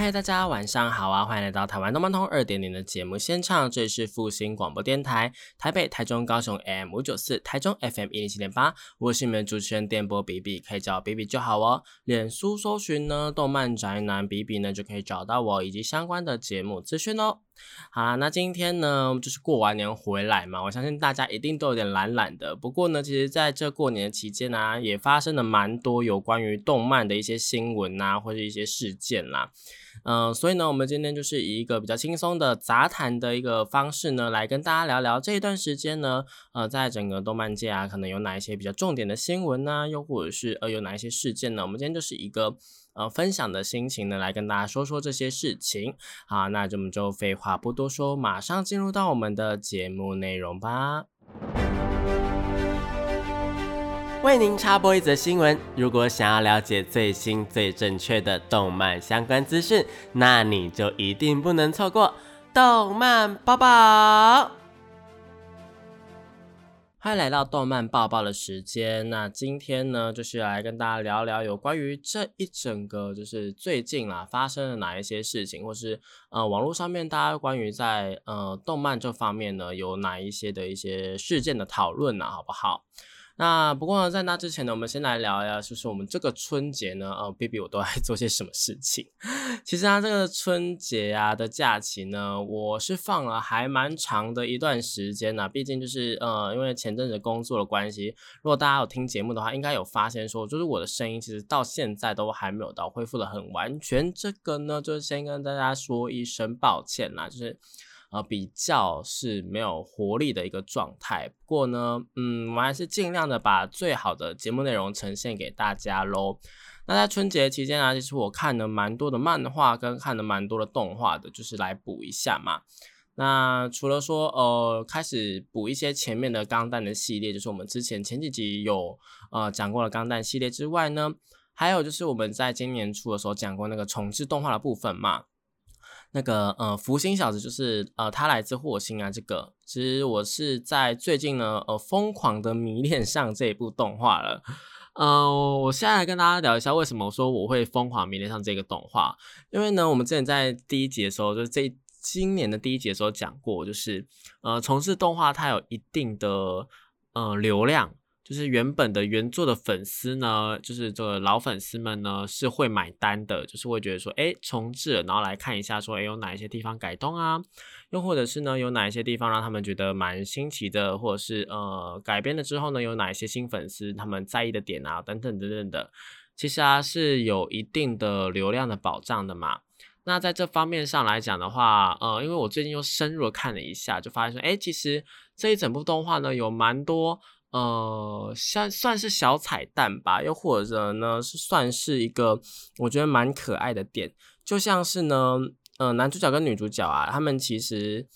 嗨，大家晚上好啊！欢迎来到台湾动漫通二点零的节目现场，这里是复兴广播电台，台北、台中、高雄 AM 五九四，台中 FM 一零七点八，我是你们主持人电波比比，可以叫我比比就好哦。脸书搜寻呢，动漫宅男比比呢，就可以找到我以及相关的节目资讯哦。好啦，那今天呢，就是过完年回来嘛，我相信大家一定都有点懒懒的。不过呢，其实在这过年期间呢，也发生了蛮多有关于动漫的一些新闻啊，或者一些事件啦。嗯，所以呢，我们今天就是以一个比较轻松的杂谈的一个方式呢，来跟大家聊聊这一段时间呢，呃，在整个动漫界啊，可能有哪一些比较重点的新闻呢？又或者是呃，有哪一些事件呢？我们今天就是一个。呃，分享的心情呢，来跟大家说说这些事情。好，那我们就废话不多说，马上进入到我们的节目内容吧。为您插播一则新闻：如果想要了解最新最正确的动漫相关资讯，那你就一定不能错过动漫宝宝。欢迎来到动漫爆爆的时间。那今天呢，就是来跟大家聊聊有关于这一整个，就是最近啊发生了哪一些事情，或是呃网络上面大家关于在呃动漫这方面呢有哪一些的一些事件的讨论呢，好不好？那不过，在那之前呢，我们先来聊一下，就是我们这个春节呢，呃，B B 我都在 做些什么事情。其实啊，这个春节啊的假期呢，我是放了还蛮长的一段时间呢。毕竟就是呃，因为前阵子工作的关系，如果大家有听节目的话，应该有发现说，就是我的声音其实到现在都还没有到恢复的很完全。这个呢，就是先跟大家说一声抱歉啦，就是。呃，比较是没有活力的一个状态。不过呢，嗯，我还是尽量的把最好的节目内容呈现给大家喽。那在春节期间啊，其实我看了蛮多的漫画，跟看了蛮多的动画的，就是来补一下嘛。那除了说呃，开始补一些前面的钢弹的系列，就是我们之前前几集有呃讲过了钢弹系列之外呢，还有就是我们在今年初的时候讲过那个重置动画的部分嘛。那个呃，福星小子就是呃，他来自火星啊。这个其实我是在最近呢，呃，疯狂的迷恋上这一部动画了。呃，我现在来跟大家聊一下为什么我说我会疯狂迷恋上这个动画。因为呢，我们之前在第一集的时候，就是这今年的第一集的时候讲过，就是呃，从事动画它有一定的呃流量。就是原本的原作的粉丝呢，就是这个老粉丝们呢是会买单的，就是会觉得说，哎，重置，然后来看一下，说，哎，有哪一些地方改动啊？又或者是呢，有哪一些地方让他们觉得蛮新奇的，或者是呃改编了之后呢，有哪一些新粉丝他们在意的点啊，等等等等的，其实啊是有一定的流量的保障的嘛。那在这方面上来讲的话，呃，因为我最近又深入的看了一下，就发现说，哎，其实这一整部动画呢有蛮多。呃，算算是小彩蛋吧，又或者呢是算是一个我觉得蛮可爱的点，就像是呢，呃，男主角跟女主角啊，他们其实，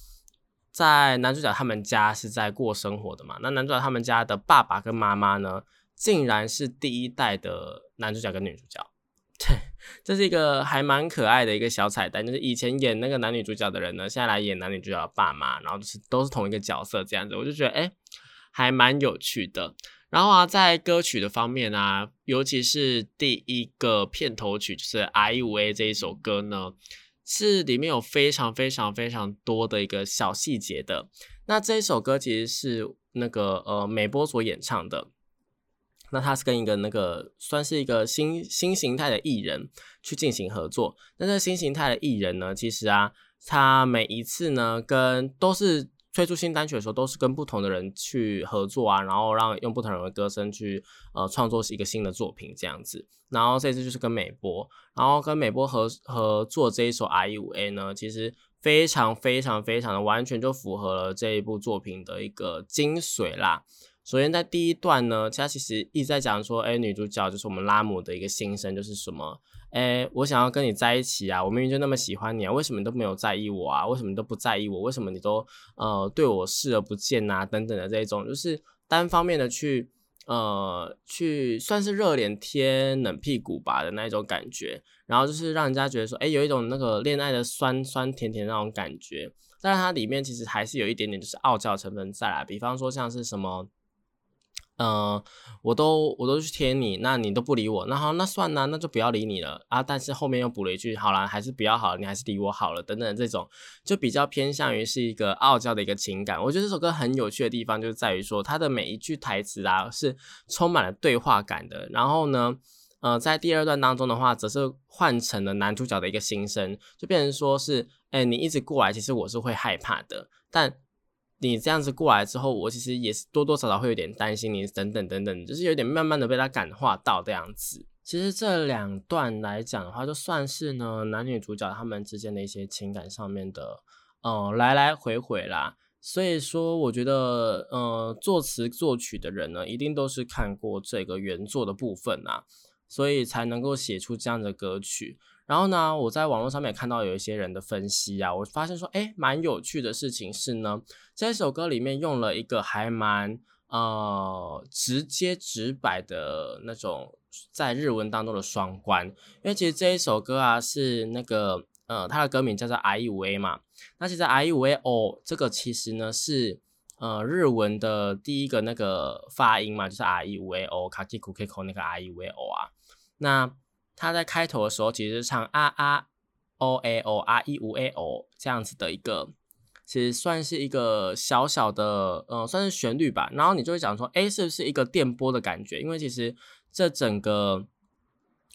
在男主角他们家是在过生活的嘛，那男主角他们家的爸爸跟妈妈呢，竟然是第一代的男主角跟女主角，对，这是一个还蛮可爱的一个小彩蛋，就是以前演那个男女主角的人呢，现在来演男女主角的爸妈，然后就是都是同一个角色这样子，我就觉得哎。还蛮有趣的，然后啊，在歌曲的方面啊，尤其是第一个片头曲，就是《I U A》这一首歌呢，是里面有非常非常非常多的一个小细节的。那这一首歌其实是那个呃美波所演唱的，那他是跟一个那个算是一个新新形态的艺人去进行合作。那这新形态的艺人呢，其实啊，他每一次呢跟都是。推出新单曲的时候，都是跟不同的人去合作啊，然后让用不同人的歌声去呃创作一个新的作品这样子。然后这次就是跟美波，然后跟美波合合作这一首 I U A 呢，其实非常非常非常的完全就符合了这一部作品的一个精髓啦。首先在第一段呢，他其实一直在讲说，哎，女主角就是我们拉姆的一个心声，就是什么。哎，我想要跟你在一起啊！我明明就那么喜欢你啊，为什么你都没有在意我啊？为什么你都不在意我？为什么你都呃对我视而不见啊？等等的这一种，就是单方面的去呃，去算是热脸贴冷屁股吧的那一种感觉，然后就是让人家觉得说，哎，有一种那个恋爱的酸酸甜甜那种感觉，但是它里面其实还是有一点点就是傲娇成分在啦，比方说像是什么。嗯，我都我都去贴你，那你都不理我，那好，那算了，那就不要理你了啊。但是后面又补了一句，好了，还是比较好，你还是理我好了，等等这种，就比较偏向于是一个傲娇的一个情感。我觉得这首歌很有趣的地方，就在于说它的每一句台词啊，是充满了对话感的。然后呢，呃，在第二段当中的话，则是换成了男主角的一个心声，就变成说是，哎，你一直过来，其实我是会害怕的，但。你这样子过来之后，我其实也是多多少少会有点担心你，等等等等，就是有点慢慢的被他感化到这样子。其实这两段来讲的话，就算是呢男女主角他们之间的一些情感上面的，呃，来来回回啦。所以说，我觉得，呃，作词作曲的人呢，一定都是看过这个原作的部分啊，所以才能够写出这样的歌曲。然后呢，我在网络上面看到有一些人的分析啊，我发现说，哎，蛮有趣的事情是呢，这首歌里面用了一个还蛮呃直接直白的那种在日文当中的双关，因为其实这一首歌啊是那个呃它的歌名叫做 I U A 嘛，那其实 I U A O 这个其实呢是呃日文的第一个那个发音嘛，就是 I U A O Kakiku Kiko 那个 I U A O 啊，那。他在开头的时候其实是唱啊啊 o a o 啊 e 五 a o 这样子的一个，其实算是一个小小的，呃，算是旋律吧。然后你就会讲说，哎，是不是一个电波的感觉？因为其实这整个，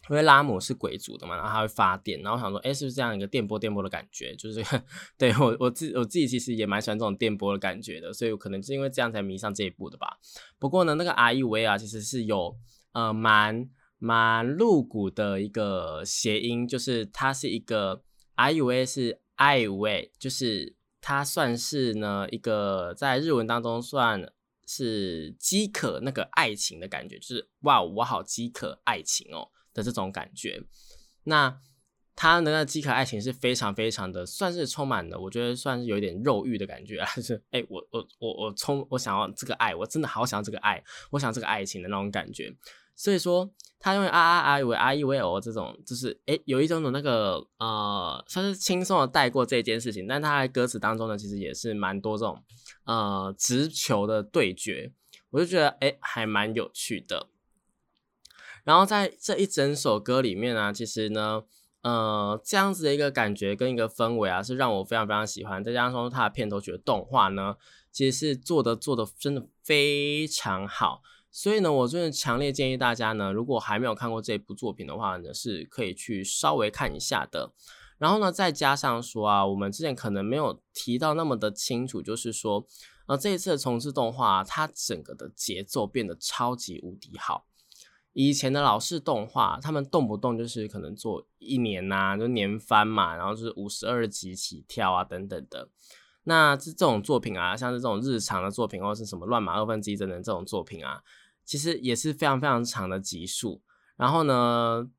因为拉姆是鬼族的嘛，然后他会发电，然后想说，哎，是不是这样一个电波电波的感觉？就是 对我我自我自己其实也蛮喜欢这种电波的感觉的，所以我可能是因为这样才迷上这一部的吧。不过呢，那个 R E V 啊，其实是有呃蛮。蛮露骨的一个谐音，就是它是一个，I 以为是爱以为，就是它算是呢一个在日文当中算是饥渴那个爱情的感觉，就是哇，我好饥渴爱情哦的这种感觉。那它那饥渴爱情是非常非常的，算是充满了，我觉得算是有一点肉欲的感觉啊，就是哎，我我我我充我想要这个爱，我真的好想要这个爱，我想这个爱情的那种感觉。所以说，他用啊啊啊为 I E V O 这种，就是诶有一种的那个呃，算是轻松的带过这件事情。但他在歌词当中呢，其实也是蛮多这种呃直球的对决，我就觉得诶还蛮有趣的。然后在这一整首歌里面呢，其实呢，呃，这样子的一个感觉跟一个氛围啊，是让我非常非常喜欢。再加上说它的片头曲的动画呢，其实是做的做的真的非常好。所以呢，我真的强烈建议大家呢，如果还没有看过这部作品的话呢，是可以去稍微看一下的。然后呢，再加上说啊，我们之前可能没有提到那么的清楚，就是说，呃，这一次的重置动画，它整个的节奏变得超级无敌好。以前的老式动画，他们动不动就是可能做一年呐，就年番嘛，然后是五十二集起跳啊，等等的。那这这种作品啊，像是这种日常的作品，或者是什么乱码二分之一等等这种作品啊。其实也是非常非常长的集数，然后呢，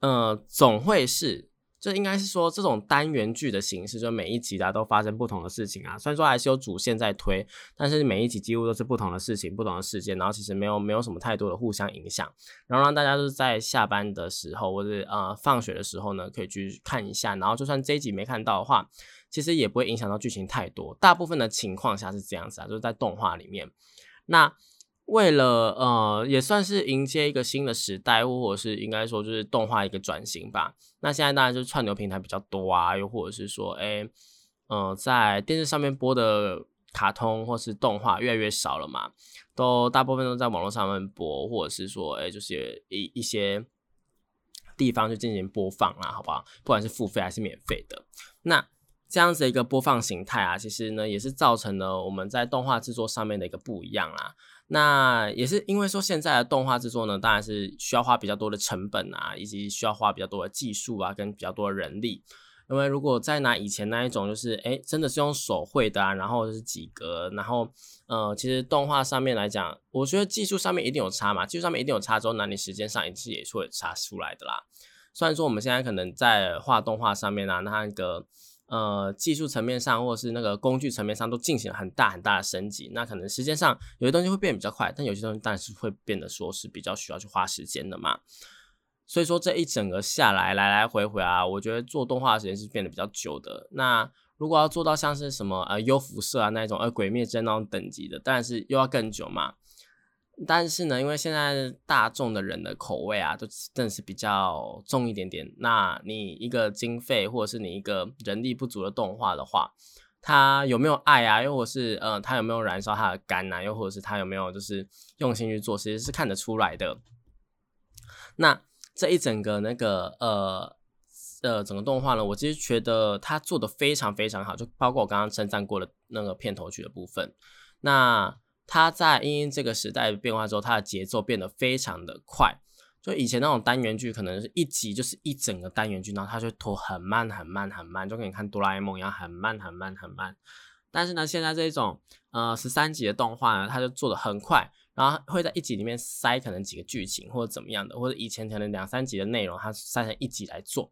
呃，总会是，就应该是说这种单元剧的形式，就每一集啊都发生不同的事情啊。虽然说还是有主线在推，但是每一集几乎都是不同的事情、不同的事件，然后其实没有没有什么太多的互相影响，然后让大家就是在下班的时候或者呃放学的时候呢，可以去看一下，然后就算这一集没看到的话，其实也不会影响到剧情太多。大部分的情况下是这样子啊，就是在动画里面，那。为了呃，也算是迎接一个新的时代，或者是应该说就是动画一个转型吧。那现在当然就是串流平台比较多啊，又或者是说，哎，呃，在电视上面播的卡通或是动画越来越少了嘛，都大部分都在网络上面播，或者是说，哎，就是一一些地方就进行播放啦，好不好？不管是付费还是免费的，那这样子的一个播放形态啊，其实呢也是造成了我们在动画制作上面的一个不一样啦。那也是因为说现在的动画制作呢，当然是需要花比较多的成本啊，以及需要花比较多的技术啊，跟比较多的人力。因为如果再拿以前那一种，就是哎，真的是用手绘的啊，然后是几格，然后呃，其实动画上面来讲，我觉得技术上面一定有差嘛，技术上面一定有差，之后那你时间上一次也是会差出来的啦。虽然说我们现在可能在画动画上面啊，那个呃技术层面上，或者是那个工具层面上，都进行了很大很大的升级。那可能时间上有些东西会变得比较快，但有些东西当然是会变得说是比较需要去花时间的嘛。所以说这一整个下来来来回回啊，我觉得做动画的时间是变得比较久的。那如果要做到像是什么呃优辐射啊那一种，呃鬼灭之刃那种等级的，当然是又要更久嘛。但是呢，因为现在大众的人的口味啊，都真的是比较重一点点。那你一个经费或者是你一个人力不足的动画的话，他有没有爱啊？又或是呃，他有没有燃烧他的肝啊？又或者是他有没有就是用心去做，其实是看得出来的。那这一整个那个呃呃整个动画呢，我其实觉得他做的非常非常好，就包括我刚刚称赞过的那个片头曲的部分。那它在因这个时代变化之后，它的节奏变得非常的快。就以前那种单元剧，可能是一集就是一整个单元剧，然后它就拖很慢很慢很慢，就跟你看哆啦 A 梦一样，很慢很慢很慢。但是呢，现在这种呃十三集的动画呢，它就做的很快，然后会在一集里面塞可能几个剧情或者怎么样的，或者以前可能两三集的内容，它塞成一集来做。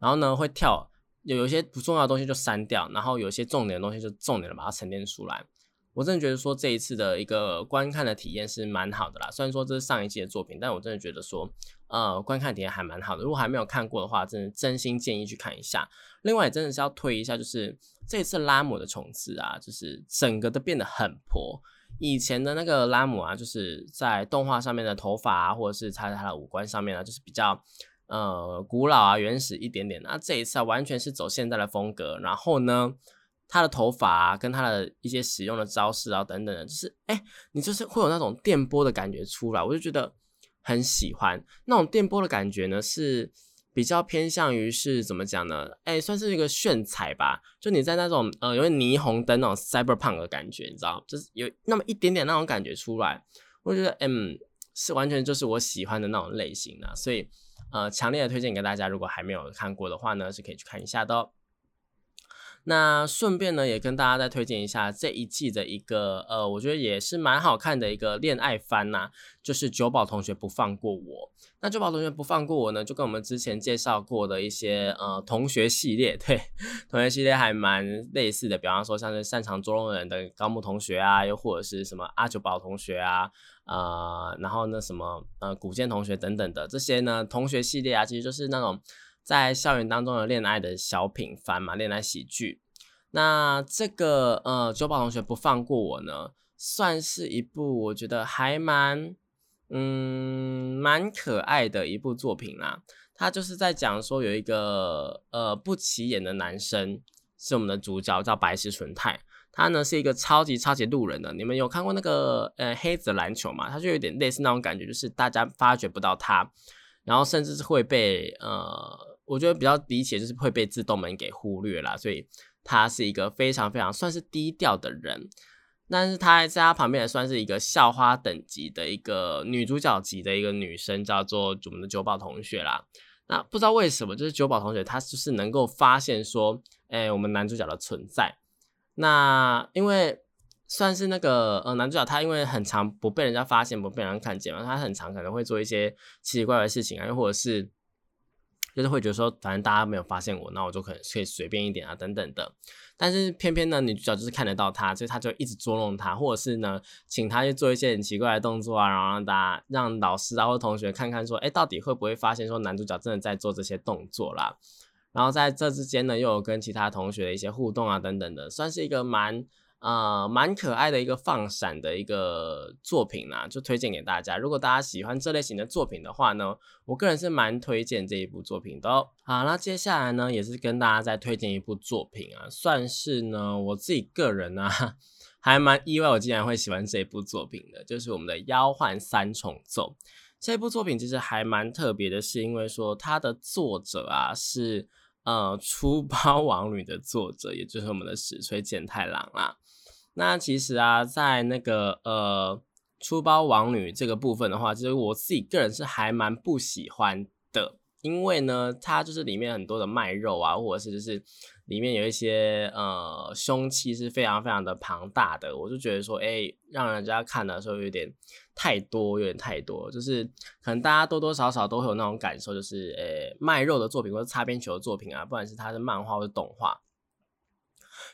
然后呢，会跳有有一些不重要的东西就删掉，然后有一些重点的东西就重点的把它沉淀出来。我真的觉得说这一次的一个观看的体验是蛮好的啦。虽然说这是上一季的作品，但我真的觉得说，呃，观看体验还蛮好的。如果还没有看过的话，真的真心建议去看一下。另外，真的是要推一下，就是这次拉姆的重置啊，就是整个都变得很婆。以前的那个拉姆啊，就是在动画上面的头发啊，或者是他他的五官上面啊，就是比较呃古老啊、原始一点点。那这一次啊，完全是走现在的风格。然后呢？他的头发啊，跟他的一些使用的招式啊，等等的，就是哎，你就是会有那种电波的感觉出来，我就觉得很喜欢那种电波的感觉呢，是比较偏向于是怎么讲呢？哎，算是一个炫彩吧，就你在那种呃，有霓虹灯那种 cyberpunk 的感觉，你知道，就是有那么一点点那种感觉出来，我觉得嗯，是完全就是我喜欢的那种类型的，所以呃，强烈的推荐给大家，如果还没有看过的话呢，是可以去看一下的哦。那顺便呢，也跟大家再推荐一下这一季的一个呃，我觉得也是蛮好看的一个恋爱番呐，就是九宝同学不放过我。那九宝同学不放过我呢，就跟我们之前介绍过的一些呃同学系列，对，同学系列还蛮类似的。比方说像是擅长捉弄人的高木同学啊，又或者是什么阿九宝同学啊，呃，然后那什么呃古剑同学等等的这些呢，同学系列啊，其实就是那种。在校园当中的恋爱的小品番嘛，恋爱喜剧。那这个呃，九宝同学不放过我呢，算是一部我觉得还蛮嗯蛮可爱的一部作品啦。他就是在讲说有一个呃不起眼的男生是我们的主角，叫白石纯太。他呢是一个超级超级路人的。你们有看过那个呃黑子篮球吗？他就有点类似那种感觉，就是大家发掘不到他，然后甚至是会被呃。我觉得比较理解就是会被自动门给忽略了，所以她是一个非常非常算是低调的人，但是她在她旁边也算是一个校花等级的一个女主角级的一个女生，叫做我们的九宝同学啦。那不知道为什么，就是九宝同学她就是能够发现说，哎，我们男主角的存在。那因为算是那个呃男主角，他因为很常不被人家发现，不被人看见嘛，他很常可能会做一些奇奇怪怪的事情啊，又或者是。就是会觉得说，反正大家没有发现我，那我就可能可以随便一点啊，等等的。但是偏偏呢，女主角就是看得到他，所以他就一直捉弄他，或者是呢，请他去做一些很奇怪的动作啊，然后让大家让老师啊或同学看看说，哎，到底会不会发现说男主角真的在做这些动作啦？然后在这之间呢，又有跟其他同学的一些互动啊，等等的，算是一个蛮。呃，蛮可爱的一个放闪的一个作品啦，就推荐给大家。如果大家喜欢这类型的作品的话呢，我个人是蛮推荐这一部作品的。好，那接下来呢，也是跟大家再推荐一部作品啊，算是呢我自己个人呢 还蛮意外，我竟然会喜欢这部作品的，就是我们的《妖幻三重奏》这部作品，其实还蛮特别的，是因为说它的作者啊是呃《出 包王女》的作者，也就是我们的史吹健太郎啦。那其实啊，在那个呃出包王女这个部分的话，其实我自己个人是还蛮不喜欢的，因为呢，它就是里面很多的卖肉啊，或者是就是里面有一些呃凶器是非常非常的庞大的，我就觉得说，哎，让人家看的时候有点太多，有点太多，就是可能大家多多少少都会有那种感受，就是呃卖肉的作品或者擦边球的作品啊，不管是它的漫画或者动画。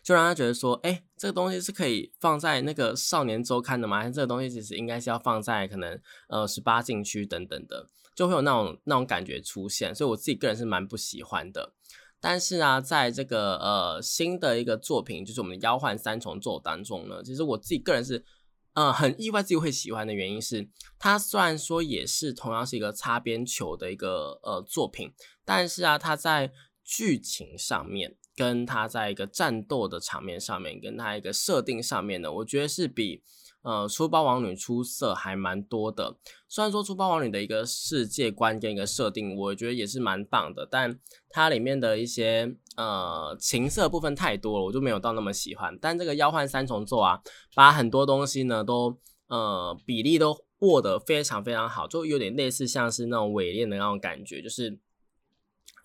就让他觉得说，哎，这个东西是可以放在那个少年周刊的吗？这个东西其实应该是要放在可能呃十八禁区等等的，就会有那种那种感觉出现。所以我自己个人是蛮不喜欢的。但是啊，在这个呃新的一个作品，就是我们的妖幻三重奏当中呢，其实我自己个人是，呃，很意外自己会喜欢的原因是，它虽然说也是同样是一个擦边球的一个呃作品，但是啊，它在剧情上面，跟他在一个战斗的场面上面，跟他一个设定上面呢，我觉得是比。呃，出包王女出色还蛮多的。虽然说出包王女的一个世界观跟一个设定，我觉得也是蛮棒的，但它里面的一些呃情色部分太多了，我就没有到那么喜欢。但这个妖幻三重奏啊，把很多东西呢都呃比例都握得非常非常好，就有点类似像是那种伪恋的那种感觉，就是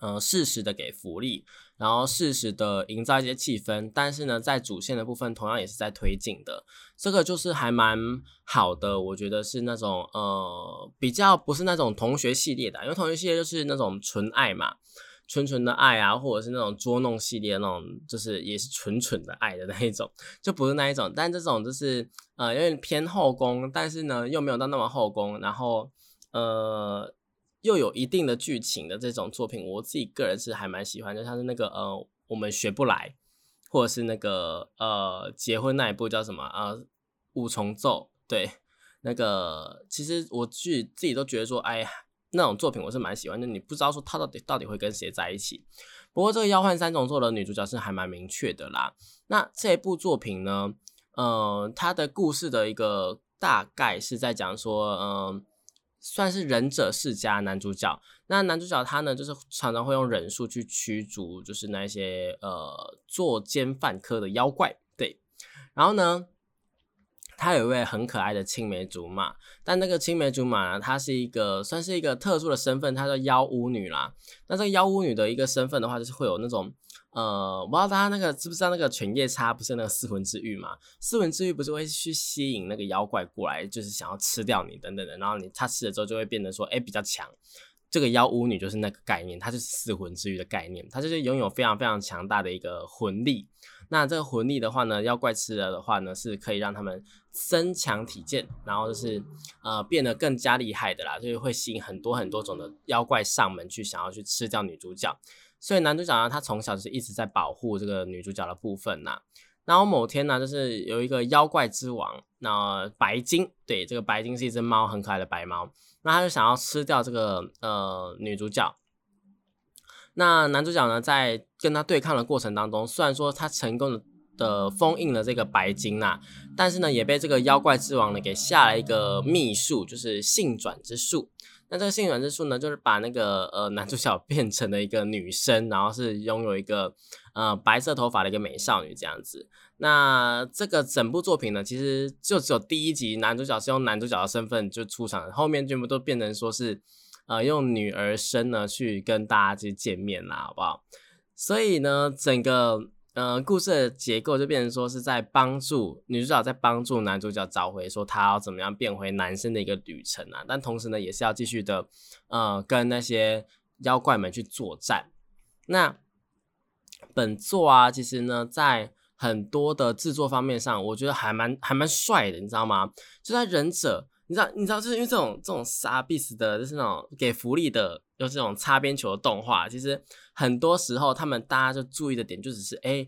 呃适时的给福利。然后适时的营造一些气氛，但是呢，在主线的部分同样也是在推进的，这个就是还蛮好的，我觉得是那种呃比较不是那种同学系列的，因为同学系列就是那种纯爱嘛，纯纯的爱啊，或者是那种捉弄系列那种，就是也是纯纯的爱的那一种，就不是那一种，但这种就是呃有点偏后宫，但是呢又没有到那么后宫，然后呃。又有一定的剧情的这种作品，我自己个人是还蛮喜欢的。像是那个呃，我们学不来，或者是那个呃，结婚那一部叫什么呃，五重奏。对，那个其实我自自己都觉得说，哎，那种作品我是蛮喜欢的。你不知道说他到底到底会跟谁在一起。不过这个《妖幻三重奏》的女主角是还蛮明确的啦。那这部作品呢，呃，它的故事的一个大概是在讲说，嗯。算是忍者世家男主角，那男主角他呢，就是常常会用忍术去驱逐，就是那些呃作奸犯科的妖怪。对，然后呢，他有一位很可爱的青梅竹马，但那个青梅竹马呢，她是一个算是一个特殊的身份，她叫妖巫女啦。那这个妖巫女的一个身份的话，就是会有那种。呃，我不知道大家那个知不知道那个犬夜叉不是那个四魂之玉嘛？四魂之玉不是会去吸引那个妖怪过来，就是想要吃掉你等等的，然后你他吃了之后就会变得说，哎，比较强。这个妖巫女就是那个概念，它是四魂之玉的概念，它就是拥有非常非常强大的一个魂力。那这个魂力的话呢，妖怪吃了的话呢，是可以让他们增强体健，然后就是呃变得更加厉害的啦，就是会吸引很多很多种的妖怪上门去想要去吃掉女主角。所以男主角呢，他从小就是一直在保护这个女主角的部分呐。然后某天呢，就是有一个妖怪之王，那白金，对，这个白金是一只猫，很可爱的白猫。那他就想要吃掉这个呃女主角。那男主角呢，在跟他对抗的过程当中，虽然说他成功的的封印了这个白金呐，但是呢，也被这个妖怪之王呢给下了一个秘术，就是性转之术。那这个性转之术呢，就是把那个呃男主角 变成了一个女生，然后是拥有一个呃白色头发的一个美少女这样子。那这个整部作品呢，其实就只有第一集男主角是用男主角的身份就出场，后面全部都变成说是呃用女儿身呢去跟大家去见面啦，好不好？所以呢，整个。呃，故事的结构就变成说是在帮助女主角在帮助男主角找回说他要怎么样变回男生的一个旅程啊，但同时呢，也是要继续的呃跟那些妖怪们去作战。那本作啊，其实呢，在很多的制作方面上，我觉得还蛮还蛮帅的，你知道吗？就在忍者。你知道，你知道，就是因为这种这种傻逼死的，就是那种给福利的，有这种擦边球的动画，其实很多时候他们大家就注意的点就只是，哎，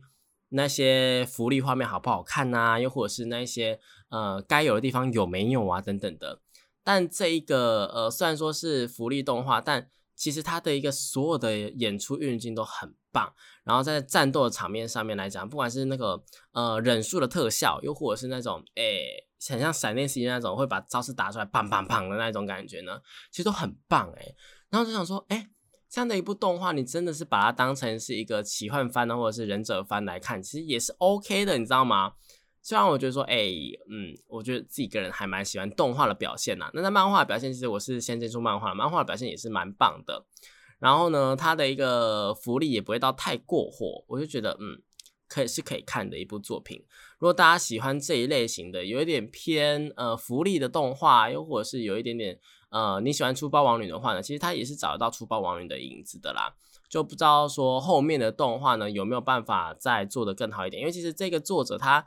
那些福利画面好不好看呐？又或者是那些呃该有的地方有没有啊等等的。但这一个呃虽然说是福利动画，但其实它的一个所有的演出运镜都很棒。然后在战斗的场面上面来讲，不管是那个呃忍术的特效，又或者是那种哎。很像闪电 C 那种会把招式打出来，砰砰砰的那种感觉呢，其实都很棒哎。然后就想说，哎，这样的一部动画，你真的是把它当成是一个奇幻番呢，或者是忍者番来看，其实也是 OK 的，你知道吗？虽然我觉得说，哎，嗯，我觉得自己个人还蛮喜欢动画的表现呐。那在漫画的表现，其实我是先接触漫画，漫画的表现也是蛮棒的。然后呢，它的一个福利也不会到太过火，我就觉得，嗯。可以是可以看的一部作品。如果大家喜欢这一类型的，有一点偏呃福利的动画，又或者是有一点点呃你喜欢出霸王女的话呢，其实它也是找得到出霸王女的影子的啦。就不知道说后面的动画呢有没有办法再做得更好一点，因为其实这个作者他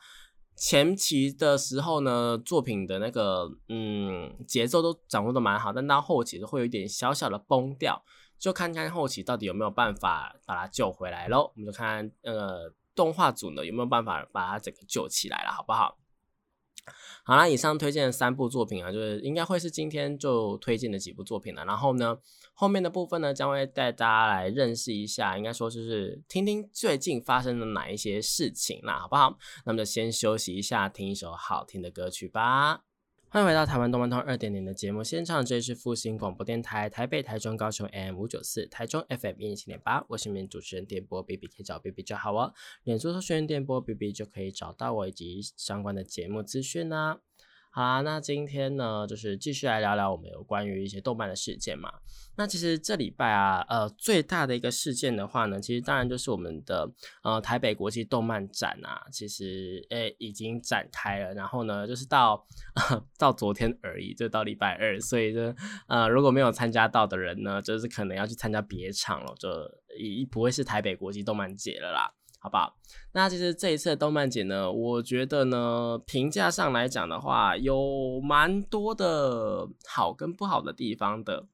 前期的时候呢，作品的那个嗯节奏都掌握的蛮好，但到后期会有一点小小的崩掉，就看看后期到底有没有办法把它救回来喽。我们就看呃动画组呢有没有办法把它整个救起来了，好不好？好啦，以上推荐的三部作品啊，就是应该会是今天就推荐的几部作品了。然后呢，后面的部分呢，将会带大家来认识一下，应该说就是听听最近发生的哪一些事情啦，好不好？那么就先休息一下，听一首好听的歌曲吧。欢迎回到台湾动漫通二点零的节目现场，这里是复兴广播电台台北、台中、高雄 M 五九四，台中 FM 一零七点八，我是你们主持人电波 B B，可以找 B B 就好哦。脸书搜寻电波 B B 就可以找到我以及相关的节目资讯啦。好啦，那今天呢，就是继续来聊聊我们有关于一些动漫的事件嘛。那其实这礼拜啊，呃，最大的一个事件的话呢，其实当然就是我们的呃台北国际动漫展啊，其实诶已经展开了。然后呢，就是到 到昨天而已，就到礼拜二，所以就呃如果没有参加到的人呢，就是可能要去参加别场了，就已不会是台北国际动漫节了啦。好不好？那其实这一次的动漫节呢，我觉得呢，评价上来讲的话，有蛮多的好跟不好的地方的。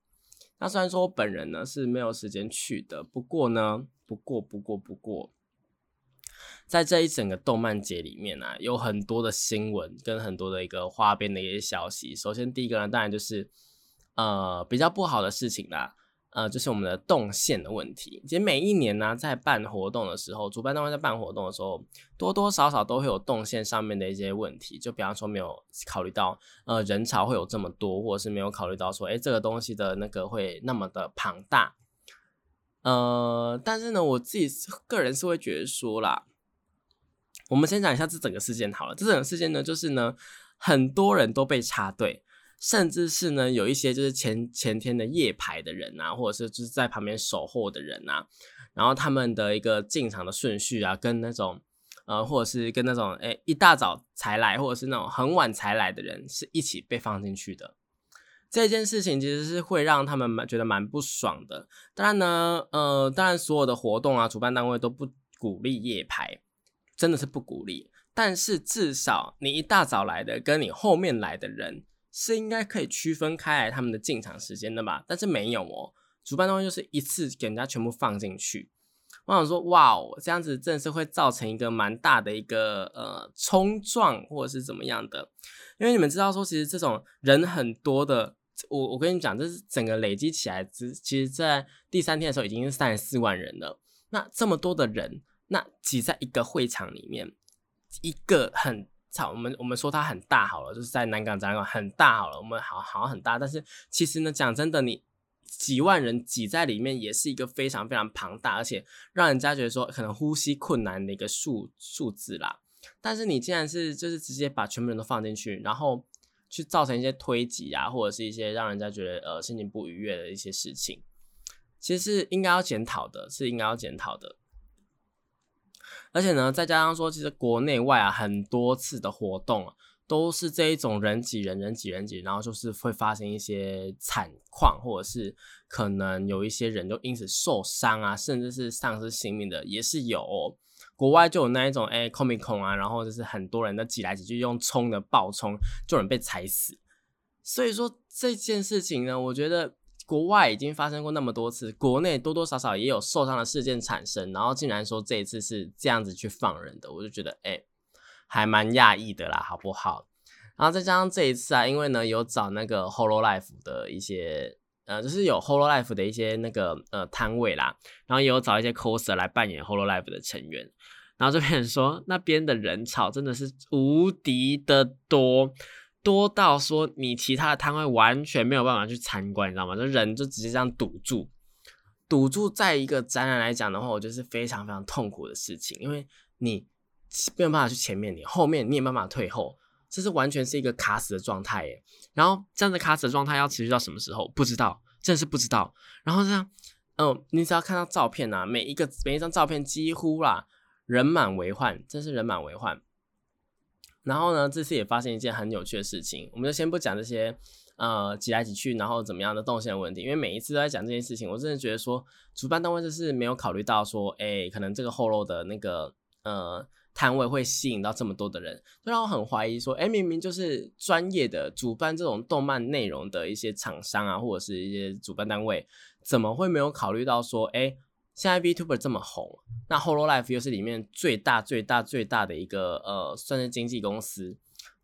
那虽然说我本人呢是没有时间去的，不过呢，不过不过不过，在这一整个动漫节里面呢，有很多的新闻跟很多的一个花边的一些消息。首先第一个呢，当然就是呃比较不好的事情啦。呃，就是我们的动线的问题。其实每一年呢，在办活动的时候，主办单位在办活动的时候，多多少少都会有动线上面的一些问题。就比方说，没有考虑到呃人潮会有这么多，或者是没有考虑到说，哎，这个东西的那个会那么的庞大。呃，但是呢，我自己个人是会觉得说啦，我们先讲一下这整个事件好了。这整个事件呢，就是呢，很多人都被插队。甚至是呢，有一些就是前前天的夜排的人啊，或者是就是在旁边守候的人啊，然后他们的一个进场的顺序啊，跟那种呃，或者是跟那种哎一大早才来，或者是那种很晚才来的人是一起被放进去的。这件事情其实是会让他们蛮觉得蛮不爽的。当然呢，呃，当然所有的活动啊，主办单位都不鼓励夜排，真的是不鼓励。但是至少你一大早来的，跟你后面来的人。是应该可以区分开来他们的进场时间的吧？但是没有哦，主办单位就是一次给人家全部放进去。我想说，哇哦，这样子真的是会造成一个蛮大的一个呃冲撞或者是怎么样的？因为你们知道说，其实这种人很多的，我我跟你讲，这是整个累积起来，只其实在第三天的时候已经是三十四万人了。那这么多的人，那挤在一个会场里面，一个很。操，我们我们说它很大好了，就是在南港展览馆很大好了，我们好好很大，但是其实呢，讲真的，你几万人挤在里面，也是一个非常非常庞大，而且让人家觉得说可能呼吸困难的一个数数字啦。但是你竟然是就是直接把全部人都放进去，然后去造成一些推挤啊，或者是一些让人家觉得呃心情不愉悦的一些事情，其实是应该要检讨的，是应该要检讨的。而且呢，再加上说，其实国内外啊很多次的活动啊，都是这一种人挤人、人挤人挤，然后就是会发生一些惨况，或者是可能有一些人就因此受伤啊，甚至是丧失性命的也是有。国外就有那一种哎，comic con 啊，然后就是很多人都挤来挤去，用冲的爆冲，就有人被踩死。所以说这件事情呢，我觉得。国外已经发生过那么多次，国内多多少少也有受伤的事件产生，然后竟然说这一次是这样子去放人的，我就觉得哎，还蛮讶异的啦，好不好？然后再加上这一次啊，因为呢有找那个 Holo Life 的一些，呃，就是有 Holo Life 的一些那个呃摊位啦，然后也有找一些 coser 来扮演 Holo Life 的成员，然后这边说那边的人潮真的是无敌的多。多到说你其他的摊位完全没有办法去参观，你知道吗？就人就直接这样堵住，堵住在一个展览来讲的话，我觉得是非常非常痛苦的事情，因为你没有办法去前面，你后面你也没办法退后，这是完全是一个卡死的状态耶。然后这样的卡死的状态要持续到什么时候？不知道，真的是不知道。然后这样，嗯，你只要看到照片啊，每一个每一张照片几乎啦人满为患，真是人满为患。然后呢，这次也发生一件很有趣的事情，我们就先不讲这些呃挤来挤去，然后怎么样的动线问题。因为每一次都在讲这件事情，我真的觉得说主办单位就是没有考虑到说，哎，可能这个后漏的那个呃。摊位会吸引到这么多的人，就让我很怀疑说，哎，明明就是专业的主办这种动漫内容的一些厂商啊，或者是一些主办单位，怎么会没有考虑到说，哎，现在 VTuber 这么红，那 Hololive 又是里面最大、最大、最大的一个呃，算是经纪公司，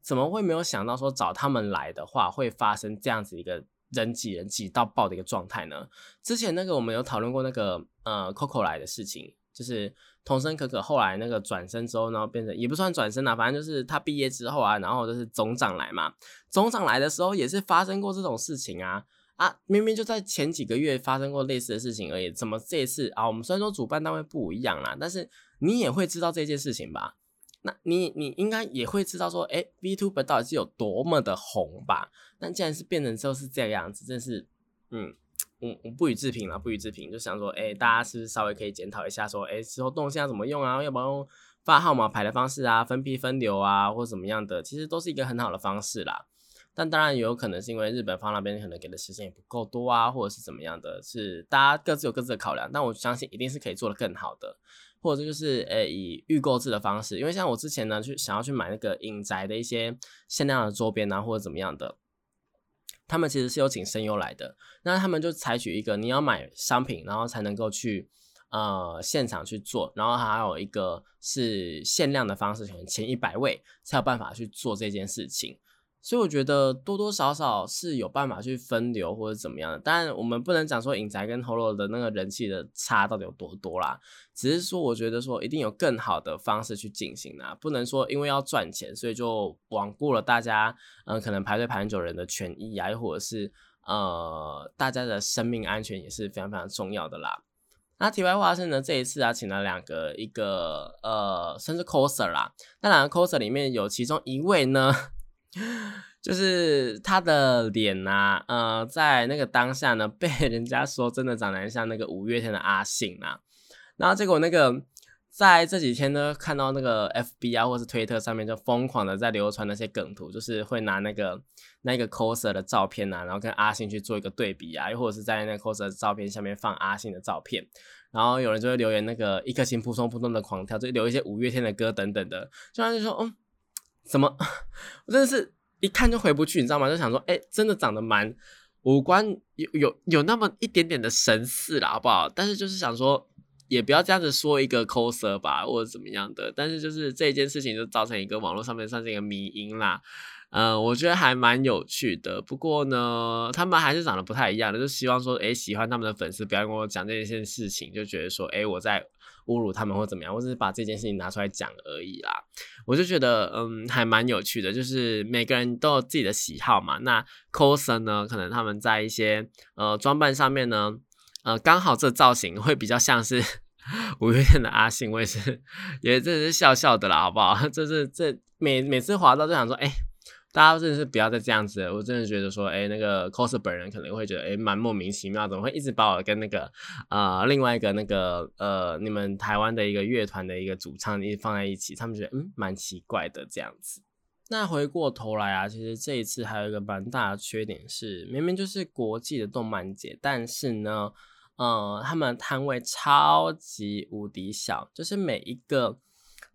怎么会没有想到说找他们来的话，会发生这样子一个人挤人挤到爆的一个状态呢？之前那个我们有讨论过那个呃 Coco 来的事情，就是。童声可可后来那个转身之后，然后变成也不算转身啦，反正就是他毕业之后啊，然后就是总长来嘛。总长来的时候也是发生过这种事情啊啊，明明就在前几个月发生过类似的事情而已，怎么这次啊？我们虽然说主办单位不一样啦，但是你也会知道这件事情吧？那你你应该也会知道说，哎，VTuber 到底是有多么的红吧？但既然是变成之后是这个样子，真是嗯。我我不予置评了，不予置评，就想说，哎，大家是不是稍微可以检讨一下，说，哎，之后动线怎么用啊？要不要用发号码牌的方式啊，分批分流啊，或者怎么样的？其实都是一个很好的方式啦。但当然也有可能是因为日本方那边可能给的时间也不够多啊，或者是怎么样的，是大家各自有各自的考量。但我相信一定是可以做得更好的，或者就是，哎，以预购制的方式，因为像我之前呢，去想要去买那个影宅的一些限量的周边啊，或者怎么样的。他们其实是有请声优来的，那他们就采取一个你要买商品，然后才能够去呃现场去做，然后还有一个是限量的方式，可能前一百位才有办法去做这件事情。所以我觉得多多少少是有办法去分流或者怎么样的，但我们不能讲说影宅跟 Holo 的那个人气的差到底有多多啦，只是说我觉得说一定有更好的方式去进行啦，不能说因为要赚钱，所以就罔顾了大家嗯可能排队排很久人的权益啊，又或者是呃大家的生命安全也是非常非常重要的啦。那题外话是呢，这一次啊请了两个一个呃甚至 coser 啦，那两个 coser 里面有其中一位呢。就是他的脸呐，呃，在那个当下呢，被 人家说真的长得像那个五月天的阿信啊。然后结果那个在这几天呢，看到那个 FB 啊，或是推特上面就疯狂的在流传那些梗图，就是会拿那个那个 coser 的照片呐，然后跟阿信去做一个对比啊，又或者是在那个 coser 的照片下面放阿信的照片，然后有人就会留言那个一颗心扑通扑通的狂跳，就留一些五月天的歌等等的，就然就说，嗯。怎么？我真的是一看就回不去，你知道吗？就想说，哎，真的长得蛮五官有有有那么一点点的神似啦，好不好？但是就是想说，也不要这样子说一个 coser 吧，或者怎么样的。但是就是这一件事情就造成一个网络上面算是一个迷因啦。嗯，我觉得还蛮有趣的。不过呢，他们还是长得不太一样的，就希望说，哎，喜欢他们的粉丝不要跟我讲这件事情，就觉得说，哎，我在。侮辱他们或怎么样，我只是把这件事情拿出来讲而已啦。我就觉得，嗯，还蛮有趣的，就是每个人都有自己的喜好嘛。那 coser 呢，可能他们在一些呃装扮上面呢，呃，刚好这造型会比较像是 五月天的阿信，我也是，也真是笑笑的啦，好不好？这是这每每次滑到就想说，哎。大家真的是不要再这样子，我真的觉得说，哎，那个 cos 本人可能会觉得，哎，蛮莫名其妙，怎么会一直把我跟那个呃另外一个那个呃你们台湾的一个乐团的一个主唱一直放在一起，他们觉得嗯蛮奇怪的这样子。那回过头来啊，其实这一次还有一个蛮大的缺点是，明明就是国际的动漫节，但是呢，呃，他们摊位超级无敌小，就是每一个。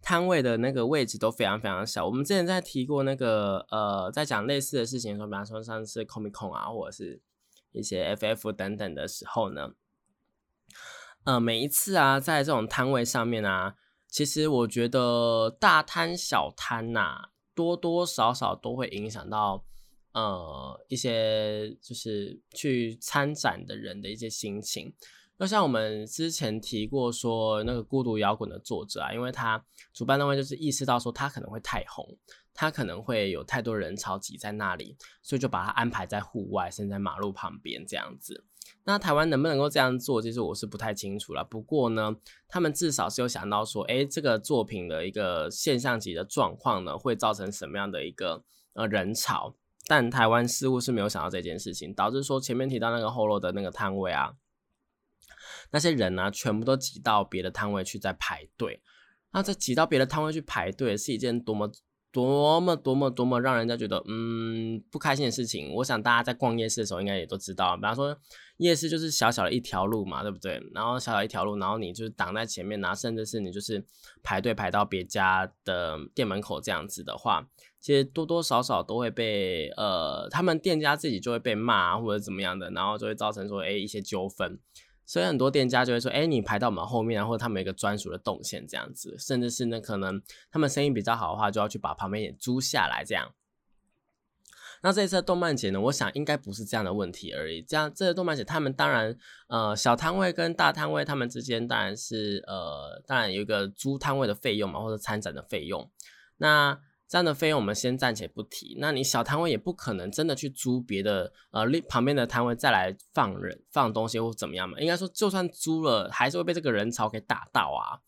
摊位的那个位置都非常非常小。我们之前在提过那个呃，在讲类似的事情的时候，比方说像是 Comic Con 啊，或者是一些 FF 等等的时候呢，呃，每一次啊，在这种摊位上面啊，其实我觉得大摊小摊呐，多多少少都会影响到呃一些就是去参展的人的一些心情。就像我们之前提过说，那个孤独摇滚的作者啊，因为他主办单位就是意识到说他可能会太红，他可能会有太多人潮挤在那里，所以就把他安排在户外，甚至在马路旁边这样子。那台湾能不能够这样做，其实我是不太清楚了。不过呢，他们至少是有想到说，哎，这个作品的一个现象级的状况呢，会造成什么样的一个呃人潮？但台湾似乎是没有想到这件事情，导致说前面提到那个后楼的那个摊位啊。那些人呢，全部都挤到别的摊位去在排队。那这挤到别的摊位去排队，是一件多么多么多么多么让人家觉得嗯不开心的事情。我想大家在逛夜市的时候应该也都知道，比方说夜市就是小小的一条路嘛，对不对？然后小小一条路，然后你就是挡在前面，然后甚至是你就是排队排到别家的店门口这样子的话，其实多多少少都会被呃他们店家自己就会被骂或者怎么样的，然后就会造成说哎一些纠纷。所以很多店家就会说：“哎，你排到我们后面，然后他们有一个专属的动线这样子，甚至是呢，可能他们生意比较好的话，就要去把旁边也租下来这样。”那这一次动漫节呢，我想应该不是这样的问题而已。这样，这个动漫节他们当然，呃，小摊位跟大摊位他们之间当然是呃，当然有一个租摊位的费用嘛，或者参展的费用。那这样的费用我们先暂且不提。那你小摊位也不可能真的去租别的呃另旁边的摊位再来放人放东西或怎么样嘛？应该说就算租了，还是会被这个人潮给打到啊。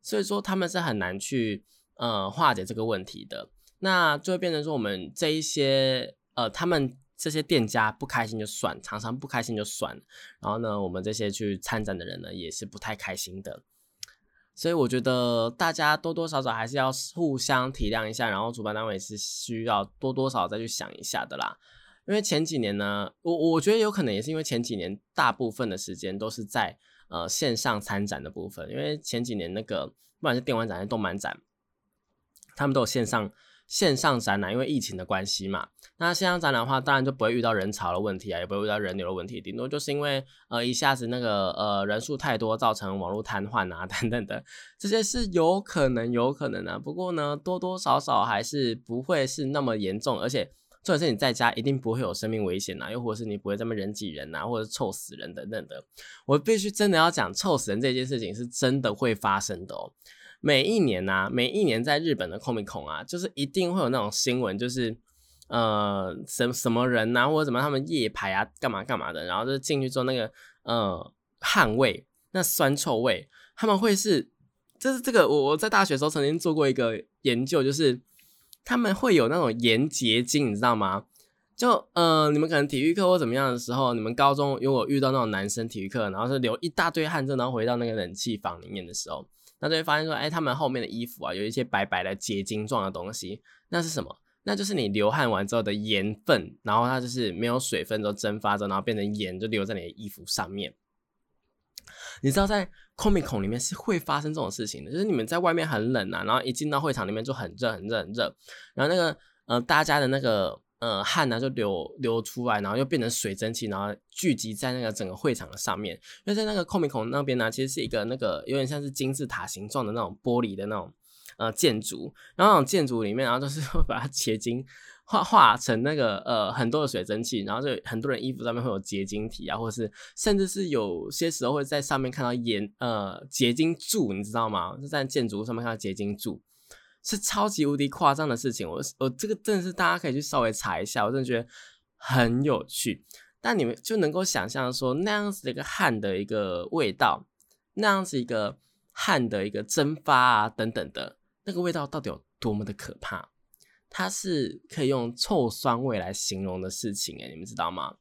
所以说他们是很难去呃化解这个问题的。那就会变成说我们这一些呃他们这些店家不开心就算，常常不开心就算。然后呢，我们这些去参展的人呢也是不太开心的。所以我觉得大家多多少少还是要互相体谅一下，然后主办单位是需要多多少再去想一下的啦。因为前几年呢，我我觉得有可能也是因为前几年大部分的时间都是在呃线上参展的部分，因为前几年那个不管是电玩展还是动漫展，他们都有线上。线上展览，因为疫情的关系嘛，那线上展览的话，当然就不会遇到人潮的问题啊，也不会遇到人流的问题，顶多就是因为呃一下子那个呃人数太多，造成网络瘫痪啊 等等的，这些是有可能有可能的。不过呢，多多少少还是不会是那么严重，而且重点是你在家一定不会有生命危险呐，又或者是你不会这么人挤人呐，或者臭死人等等的。我必须真的要讲，臭死人这件事情是真的会发生的哦。每一年呐，每一年在日本的 Comic Con 啊，就是一定会有那种新闻，就是呃，什什么人呐，或者什么他们夜排啊，干嘛干嘛的，然后就进去之后那个呃汗味，那酸臭味，他们会是，就是这个我我在大学时候曾经做过一个研究，就是他们会有那种盐结晶，你知道吗？就呃，你们可能体育课或怎么样的时候，你们高中如果遇到那种男生体育课，然后是流一大堆汗，然后回到那个冷气房里面的时候。那就会发现说，哎，他们后面的衣服啊，有一些白白的结晶状的东西，那是什么？那就是你流汗完之后的盐分，然后它就是没有水分都蒸发着，然后变成盐，就留在你的衣服上面。你知道在 Comic Con 里面是会发生这种事情的，就是你们在外面很冷啊，然后一进到会场里面就很热很热很热，然后那个呃大家的那个。呃，汗呢就流流出来，然后又变成水蒸气，然后聚集在那个整个会场的上面。因为在那个空明孔那边呢，其实是一个那个有点像是金字塔形状的那种玻璃的那种呃建筑，然后那种建筑里面，然后就是 会把它结晶化化成那个呃很多的水蒸气，然后就很多人衣服上面会有结晶体啊，或者是甚至是有些时候会在上面看到盐呃结晶柱，你知道吗？就在建筑上面看到结晶柱。是超级无敌夸张的事情，我我这个真的是大家可以去稍微查一下，我真的觉得很有趣。但你们就能够想象说那样子的一个汗的一个味道，那样子一个汗的一个蒸发啊等等的那个味道到底有多么的可怕？它是可以用臭酸味来形容的事情诶，你们知道吗？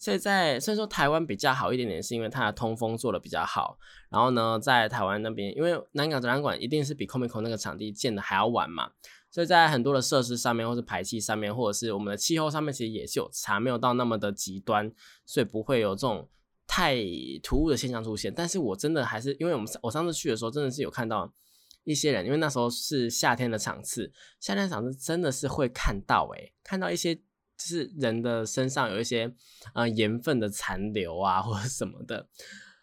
所以在虽然说台湾比较好一点点，是因为它的通风做的比较好。然后呢，在台湾那边，因为南港展览馆一定是比 Comic 那个场地建的还要晚嘛，所以在很多的设施上面，或是排气上面，或者是我们的气候上面，其实也是有差，没有到那么的极端，所以不会有这种太突兀的现象出现。但是我真的还是，因为我们我上次去的时候，真的是有看到一些人，因为那时候是夏天的场次，夏天场次真的是会看到，诶，看到一些。就是人的身上有一些呃盐分的残留啊，或者什么的，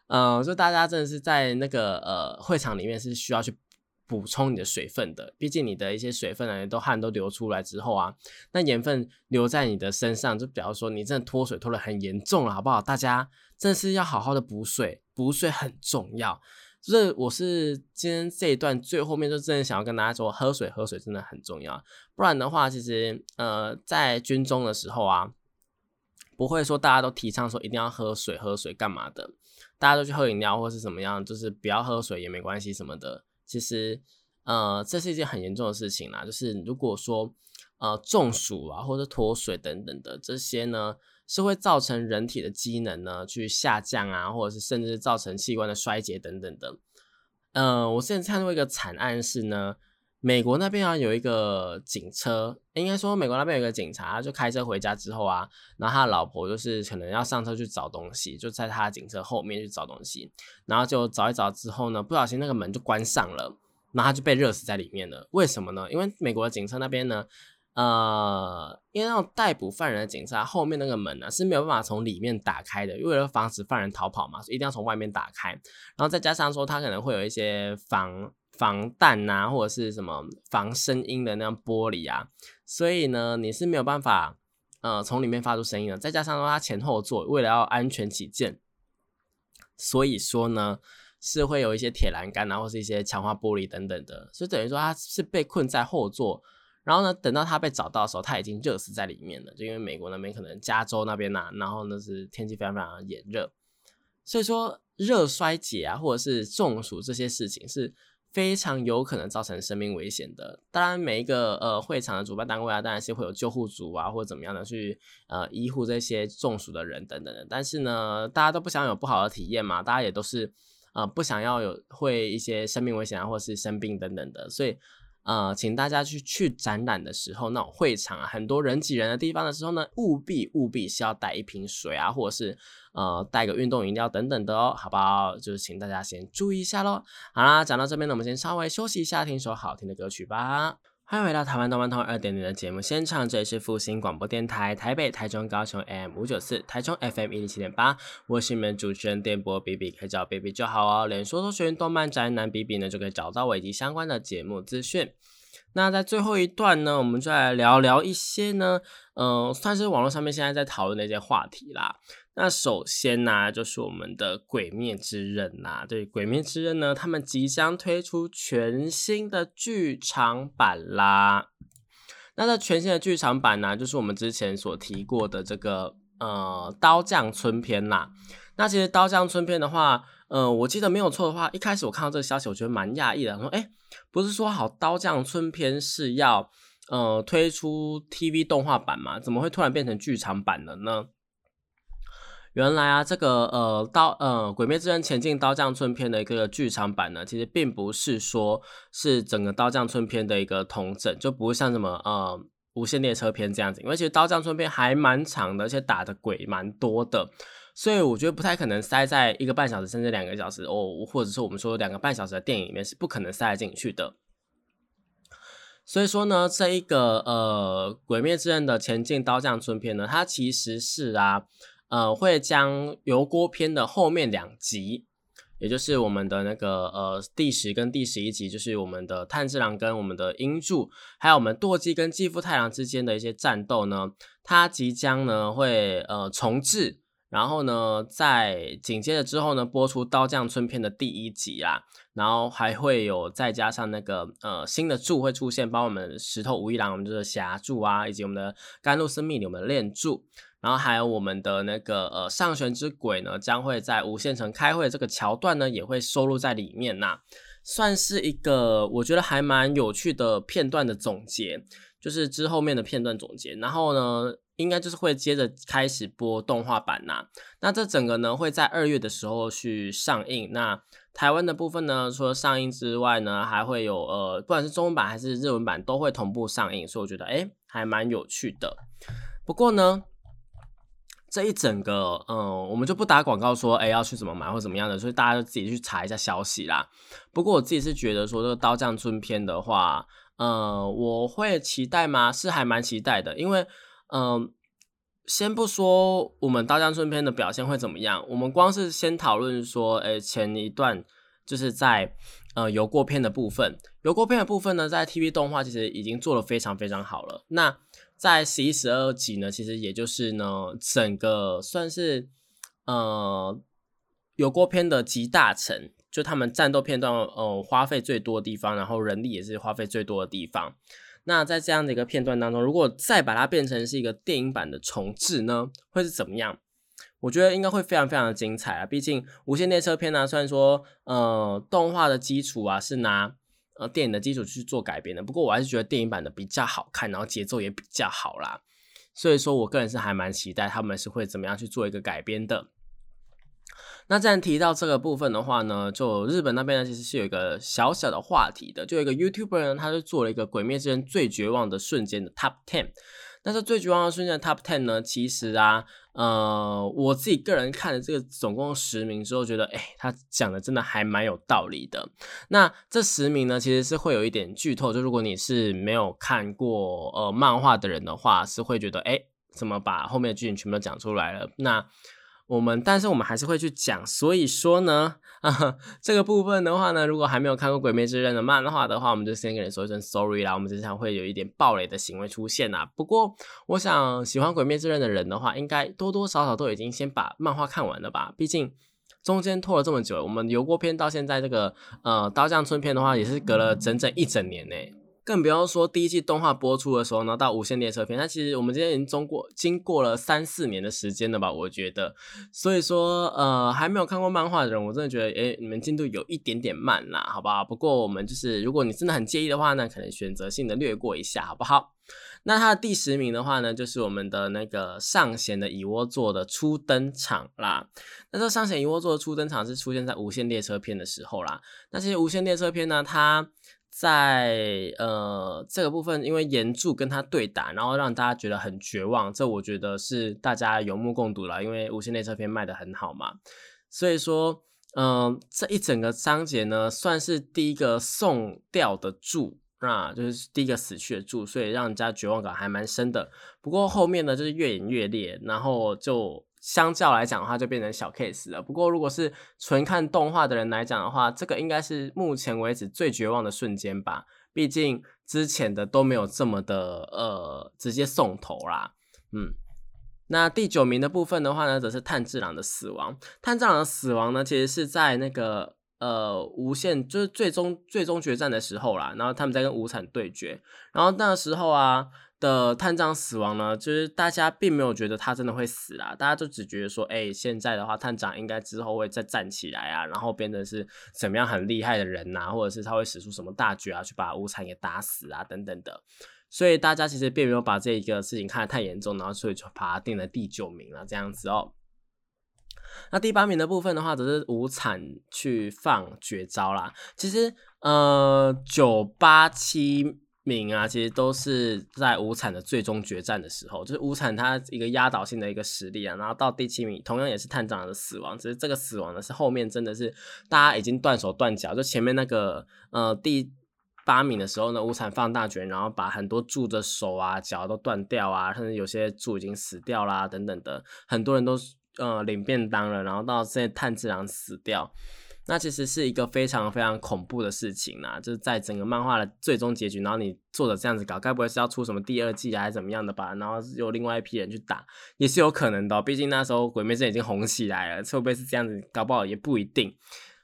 呃，所以大家真的是在那个呃会场里面是需要去补充你的水分的。毕竟你的一些水分呢，都汗都流出来之后啊，那盐分留在你的身上，就比方说你真的脱水脱的很严重了，好不好？大家真的是要好好的补水，补水很重要。就是我是今天这一段最后面就真的想要跟大家说，喝水喝水真的很重要，不然的话，其实呃在军中的时候啊，不会说大家都提倡说一定要喝水喝水干嘛的，大家都去喝饮料或是怎么样，就是不要喝水也没关系什么的。其实呃这是一件很严重的事情啦，就是如果说呃中暑啊或者脱水等等的这些呢。是会造成人体的机能呢去下降啊，或者是甚至造成器官的衰竭等等的。嗯，我之前看过一个惨案是呢，美国那边啊有一个警车，应该说美国那边有一个警察，就开车回家之后啊，然后他的老婆就是可能要上车去找东西，就在他的警车后面去找东西，然后就找一找之后呢，不小心那个门就关上了，然后他就被热死在里面了。为什么呢？因为美国的警车那边呢。呃，因为那种逮捕犯人的警察后面那个门呢是没有办法从里面打开的，为了防止犯人逃跑嘛，所以一定要从外面打开。然后再加上说，它可能会有一些防防弹呐，或者是什么防声音的那样玻璃啊，所以呢，你是没有办法呃从里面发出声音的。再加上说，它前后座为了要安全起见，所以说呢是会有一些铁栏杆啊，或是一些强化玻璃等等的，所以等于说它是被困在后座。然后呢，等到他被找到的时候，他已经热死在里面了。就因为美国那边可能加州那边呐，然后呢是天气非常非常炎热，所以说热衰竭啊，或者是中暑这些事情是非常有可能造成生命危险的。当然，每一个呃会场的主办单位啊，当然是会有救护组啊，或者怎么样的去呃医护这些中暑的人等等的。但是呢，大家都不想有不好的体验嘛，大家也都是呃不想要有会一些生命危险啊，或者是生病等等的，所以。呃，请大家去去展览的时候，那种会场啊，很多人挤人的地方的时候呢，务必务必是要带一瓶水啊，或者是呃带个运动饮料等等的哦，好不好？就是请大家先注意一下喽。好啦，讲到这边呢，我们先稍微休息一下，听首好听的歌曲吧。欢迎回到台湾动漫通二点零的节目现场，这里是复兴广播电台台北、台中、高雄 M 五九四，台中 FM 一零七点八，我是你们主持人电波 B B，可以找 B B 就好哦。连说说学动漫宅男 B B 呢，就可以找到我以及相关的节目资讯。那在最后一段呢，我们就来聊聊一些呢，嗯，算是网络上面现在在讨论的一些话题啦。那首先呢，就是我们的《鬼灭之刃》呐，对，《鬼灭之刃》呢，他们即将推出全新的剧场版啦。那这全新的剧场版呢，就是我们之前所提过的这个呃《刀匠村篇》啦。那其实《刀匠村篇》的话，呃，我记得没有错的话，一开始我看到这个消息，我觉得蛮讶异的，说，哎，不是说好《刀匠村篇》是要呃推出 TV 动画版吗？怎么会突然变成剧场版了呢？原来啊，这个呃刀呃《鬼灭之刃》前进刀匠村篇的一个剧场版呢，其实并不是说是整个刀匠村篇的一个同整，就不会像什么呃无限列车篇这样子，因为其实刀匠村篇还蛮长的，而且打的鬼蛮多的，所以我觉得不太可能塞在一个半小时甚至两个小时哦，或者是我们说两个半小时的电影里面是不可能塞进去的。所以说呢，这一个呃《鬼灭之刃》的前进刀匠村篇呢，它其实是啊。呃，会将油锅篇的后面两集，也就是我们的那个呃第十跟第十一集，就是我们的炭治郎跟我们的英柱，还有我们舵姬跟继父太郎之间的一些战斗呢，它即将呢会呃重置，然后呢在紧接着之后呢播出刀匠村篇的第一集啊，然后还会有再加上那个呃新的柱会出现，包括我们石头武一郎，我们就是霞柱啊，以及我们的甘露寺密里，我们的炼柱。然后还有我们的那个呃上弦之鬼呢，将会在无限城开会这个桥段呢，也会收录在里面呐，算是一个我觉得还蛮有趣的片段的总结，就是之后面的片段总结。然后呢，应该就是会接着开始播动画版呐。那这整个呢会在二月的时候去上映。那台湾的部分呢，除了上映之外呢，还会有呃不管是中文版还是日文版都会同步上映，所以我觉得哎还蛮有趣的。不过呢。这一整个，嗯，我们就不打广告说，哎，要去怎么买或怎么样的，所以大家就自己去查一下消息啦。不过我自己是觉得说，这个刀匠村篇的话，呃，我会期待吗？是还蛮期待的，因为，嗯，先不说我们刀匠村篇的表现会怎么样，我们光是先讨论说，哎，前一段就是在呃油锅片的部分，油锅片的部分呢，在 TV 动画其实已经做的非常非常好了。那在十一、十二集呢，其实也就是呢，整个算是呃有过片的集大成，就他们战斗片段呃花费最多的地方，然后人力也是花费最多的地方。那在这样的一个片段当中，如果再把它变成是一个电影版的重置呢，会是怎么样？我觉得应该会非常非常的精彩啊！毕竟《无线列车篇》呢，虽然说呃动画的基础啊是拿。呃，电影的基础去做改编的，不过我还是觉得电影版的比较好看，然后节奏也比较好啦。所以说我个人是还蛮期待他们是会怎么样去做一个改编的。那既然提到这个部分的话呢，就日本那边呢，其实是有一个小小的话题的，就有一个 YouTuber 呢，他就做了一个《鬼灭之刃》最绝望的瞬间的 Top Ten。但是最绝望的瞬间 Top Ten 呢，其实啊，呃，我自己个人看了这个总共十名之后，觉得，哎，他讲的真的还蛮有道理的。那这十名呢，其实是会有一点剧透，就如果你是没有看过呃漫画的人的话，是会觉得，哎，怎么把后面的剧情全部都讲出来了？那我们，但是我们还是会去讲，所以说呢，啊，这个部分的话呢，如果还没有看过《鬼灭之刃》的漫画的话，我们就先跟你说一声 sorry 啦。我们经常会有一点暴雷的行为出现啦。不过，我想喜欢《鬼灭之刃》的人的话，应该多多少少都已经先把漫画看完了吧？毕竟中间拖了这么久，我们油锅篇到现在这个呃刀匠村篇的话，也是隔了整整一整年呢。更不要说第一季动画播出的时候呢，到无线列车篇，那其实我们今天已经中过经过了三四年的时间了吧？我觉得，所以说，呃，还没有看过漫画的人，我真的觉得，诶，你们进度有一点点慢啦，好不好？不过我们就是，如果你真的很介意的话呢，可能选择性的略过一下，好不好？那它的第十名的话呢，就是我们的那个上弦的蚁窝座的初登场啦。那这上弦蚁窝座的初登场是出现在无线列车篇的时候啦。那其实无线列车篇呢，它在呃这个部分，因为岩柱跟他对打，然后让大家觉得很绝望，这我觉得是大家有目共睹了。因为无线列车篇卖的很好嘛，所以说，嗯，这一整个章节呢，算是第一个送掉的柱，那就是第一个死去的柱，所以让人家绝望感还蛮深的。不过后面呢，就是越演越烈，然后就。相较来讲的话，就变成小 case 了。不过，如果是纯看动画的人来讲的话，这个应该是目前为止最绝望的瞬间吧。毕竟之前的都没有这么的呃直接送头啦。嗯，那第九名的部分的话呢，则是炭治郎的死亡。炭治郎的死亡呢，其实是在那个呃无限就是最终最终决战的时候啦。然后他们在跟无惨对决，然后那时候啊。的探长死亡呢，就是大家并没有觉得他真的会死啦，大家就只觉得说，哎，现在的话，探长应该之后会再站起来啊，然后变成是怎么样很厉害的人呐，或者是他会使出什么大绝啊，去把无惨给打死啊，等等的。所以大家其实并没有把这一个事情看得太严重，然后所以就把他定了第九名了，这样子哦。那第八名的部分的话，则是无惨去放绝招啦。其实，呃，九八七。名啊，其实都是在无惨的最终决战的时候，就是无惨他一个压倒性的一个实力啊，然后到第七名，同样也是探长的死亡，只是这个死亡呢是后面真的是大家已经断手断脚，就前面那个呃第八名的时候呢，无惨放大拳，然后把很多柱的手啊脚都断掉啊，甚至有些柱已经死掉啦等等的，很多人都呃领便当了，然后到现在炭治郎死掉。那其实是一个非常非常恐怖的事情呐，就是在整个漫画的最终结局，然后你作者这样子搞，该不会是要出什么第二季还是怎么样的吧？然后有另外一批人去打，也是有可能的。毕竟那时候鬼灭之刃已经红起来了，会不会是这样子？搞不好也不一定。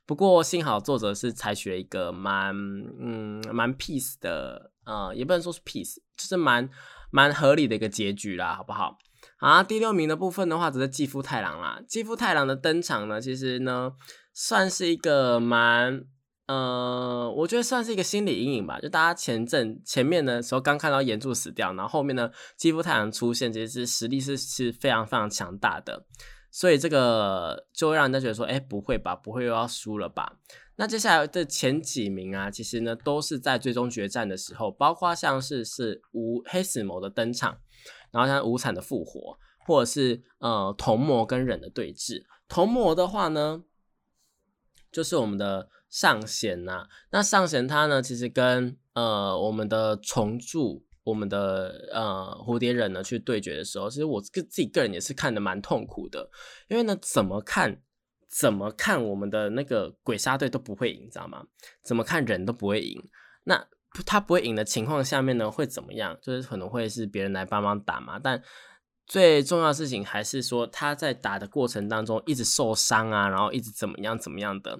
不过幸好作者是采取了一个蛮嗯蛮 peace 的，呃，也不能说是 peace，就是蛮蛮合理的一个结局啦，好不好？啊，第六名的部分的话，则是继父太郎啦。继父太郎的登场呢，其实呢。算是一个蛮，呃，我觉得算是一个心理阴影吧。就大家前阵前面的时候刚看到岩柱死掉，然后后面呢，肌肤太阳出现，其实实力是是非常非常强大的，所以这个就会让人家觉得说，哎，不会吧，不会又要输了吧？那接下来的前几名啊，其实呢都是在最终决战的时候，包括像是是无黑死魔的登场，然后像无惨的复活，或者是呃童魔跟忍的对峙。童魔的话呢？就是我们的上弦呐，那上弦它呢，其实跟呃我们的重铸，我们的呃蝴蝶忍呢去对决的时候，其实我个自己个人也是看的蛮痛苦的，因为呢怎么看怎么看我们的那个鬼杀队都不会赢，你知道吗？怎么看人都不会赢，那他不会赢的情况下面呢会怎么样？就是可能会是别人来帮忙打嘛，但。最重要的事情还是说他在打的过程当中一直受伤啊，然后一直怎么样怎么样的，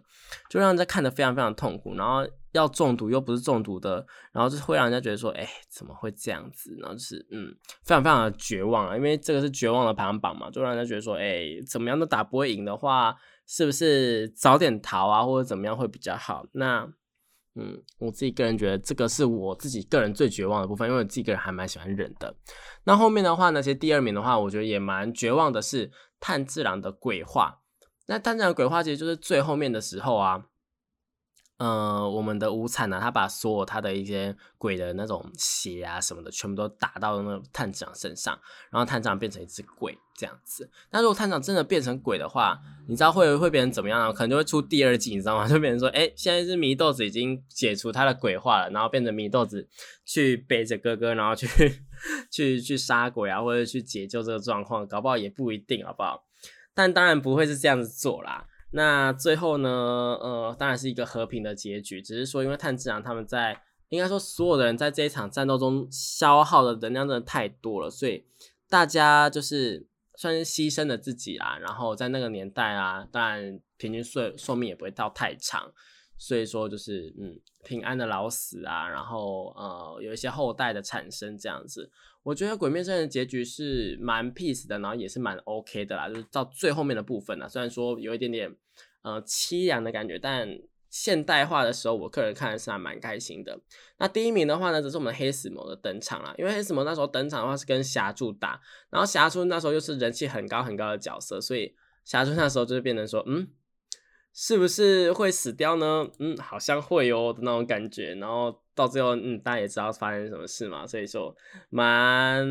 就让人家看得非常非常痛苦。然后要中毒又不是中毒的，然后就会让人家觉得说，哎，怎么会这样子？然后就是嗯，非常非常的绝望啊，因为这个是绝望的排行榜嘛，就让人家觉得说，哎，怎么样都打不会赢的话，是不是早点逃啊，或者怎么样会比较好？那。嗯，我自己个人觉得这个是我自己个人最绝望的部分，因为我自己个人还蛮喜欢忍的。那后面的话呢，其实第二名的话，我觉得也蛮绝望的，是炭治郎的鬼话。那炭治郎鬼话其实就是最后面的时候啊。呃，我们的无惨呢，他把所有他的一些鬼的那种血啊什么的，全部都打到那探长身上，然后探长变成一只鬼这样子。那如果探长真的变成鬼的话，你知道会会变成怎么样呢？可能就会出第二季，你知道吗？就变成说，哎，现在是祢豆子已经解除他的鬼化了，然后变成祢豆子去背着哥哥，然后去去去杀鬼啊，或者去解救这个状况，搞不好也不一定，好不好？但当然不会是这样子做啦。那最后呢？呃，当然是一个和平的结局。只是说，因为炭治郎他们在，应该说所有的人在这一场战斗中消耗的能量真的太多了，所以大家就是算是牺牲了自己啊。然后在那个年代啊，当然平均寿寿命也不会到太长，所以说就是嗯，平安的老死啊。然后呃，有一些后代的产生这样子。我觉得《鬼灭之刃》的结局是蛮 peace 的，然后也是蛮 OK 的啦，就是到最后面的部分呢，虽然说有一点点呃凄凉的感觉，但现代化的时候，我个人看是还蛮开心的。那第一名的话呢，则是我们黑死魔的登场啦，因为黑死魔那时候登场的话是跟霞柱打，然后霞柱那时候又是人气很高很高的角色，所以霞柱那时候就是变成说，嗯。是不是会死掉呢？嗯，好像会哦的那种感觉。然后到最后，嗯，大家也知道发生什么事嘛，所以说蛮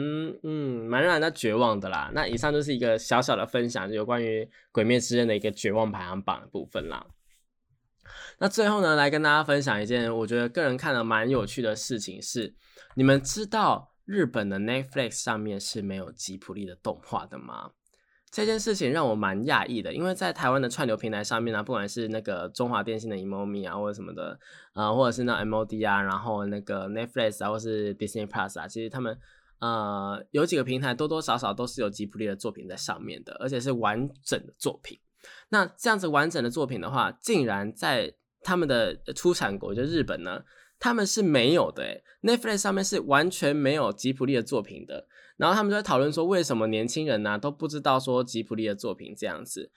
嗯蛮让人家绝望的啦。那以上就是一个小小的分享，就有关于《鬼灭之刃》的一个绝望排行榜的部分啦。那最后呢，来跟大家分享一件我觉得个人看了蛮有趣的事情是：你们知道日本的 Netflix 上面是没有吉普力的动画的吗？这件事情让我蛮讶异的，因为在台湾的串流平台上面呢，不管是那个中华电信的 Emomi 啊，或者什么的，呃，或者是那 MOD 啊，然后那个 Netflix 啊，或是 Disney Plus 啊，其实他们呃有几个平台多多少少都是有吉卜力的作品在上面的，而且是完整的作品。那这样子完整的作品的话，竟然在他们的出产国就日本呢，他们是没有的。诶 Netflix 上面是完全没有吉卜力的作品的。然后他们就在讨论说，为什么年轻人呢都不知道说吉普力的作品这样子，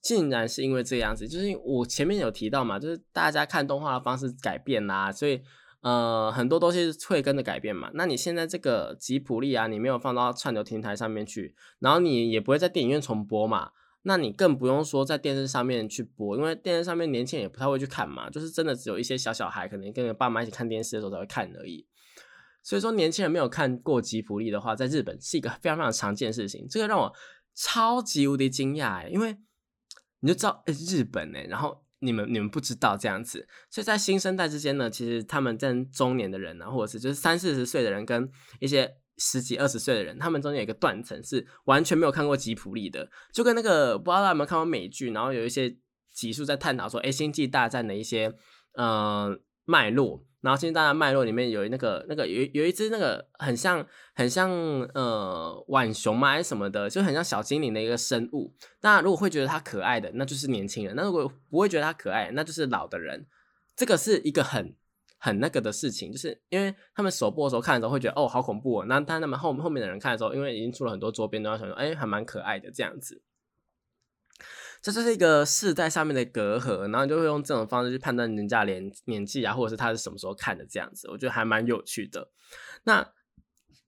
竟然是因为这样子，就是我前面有提到嘛，就是大家看动画的方式改变啦，所以呃很多东西会跟着改变嘛。那你现在这个吉普力啊，你没有放到串流平台上面去，然后你也不会在电影院重播嘛，那你更不用说在电视上面去播，因为电视上面年轻人也不太会去看嘛，就是真的只有一些小小孩可能跟爸妈一起看电视的时候才会看而已。所以说，年轻人没有看过吉普力的话，在日本是一个非常非常常见的事情。这个让我超级无敌惊讶因为你就知道，日本哎，然后你们你们不知道这样子。所以在新生代之间呢，其实他们跟中年的人呢，或者是就是三四十岁的人，跟一些十几二十岁的人，他们中间有一个断层是完全没有看过吉普力的。就跟那个不知道大家有没有看过美剧，然后有一些集数在探讨说，哎，星际大战的一些呃脉络。然后《现在大家》脉络里面有那个那个有有一只那个很像很像呃浣熊嘛还是什么的，就很像小精灵的一个生物。那如果会觉得它可爱的，那就是年轻人；那如果不会觉得它可爱，那就是老的人。这个是一个很很那个的事情，就是因为他们首播的时候看的时候会觉得哦好恐怖哦，那但他们后后面的人看的时候，因为已经出了很多周边，都要想说哎还蛮可爱的这样子。这就是一个世代上面的隔阂，然后就会用这种方式去判断人家年年纪啊，或者是他是什么时候看的这样子，我觉得还蛮有趣的。那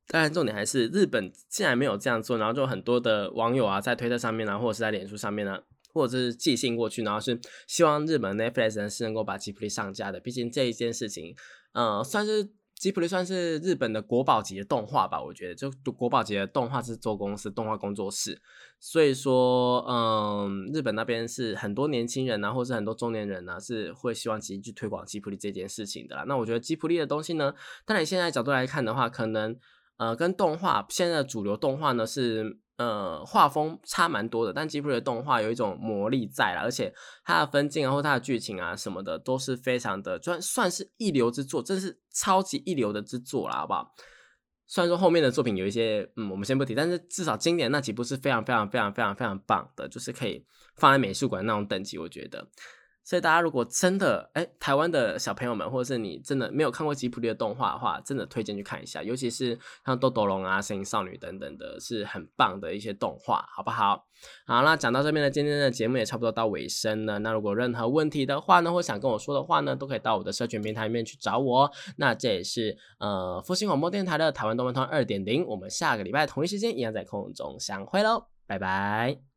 当然重点还是日本竟然没有这样做，然后就很多的网友啊在推特上面啊，或者是在脸书上面呢，或者是寄信过去，然后是希望日本 Netflix 是能够把吉普力上架的，毕竟这一件事情，呃，算是。吉普力算是日本的国宝级的动画吧，我觉得就国宝级的动画制作公司、动画工作室，所以说，嗯，日本那边是很多年轻人啊，或是很多中年人呢，是会希望积极去推广吉普力这件事情的啦。那我觉得吉普力的东西呢，当然现在角度来看的话，可能呃跟动画现在的主流动画呢是。呃，画风差蛮多的，但吉普力的动画有一种魔力在了，而且它的分镜啊，或它的剧情啊什么的，都是非常的，算算是一流之作，真是超级一流的之作了，好不好？虽然说后面的作品有一些，嗯，我们先不提，但是至少经典那几部是非常非常非常非常非常棒的，就是可以放在美术馆那种等级，我觉得。所以大家如果真的哎，台湾的小朋友们，或者是你真的没有看过吉普力的动画的话，真的推荐去看一下，尤其是像豆豆龙啊、神隐少女等等的，是很棒的一些动画，好不好？好，那讲到这边呢，今天的节目也差不多到尾声了。那如果任何问题的话呢，或想跟我说的话呢，都可以到我的社群平台里面去找我。那这也是呃复兴广播电台的台湾动漫通二点零，我们下个礼拜同一时间一样在空中相会喽，拜拜。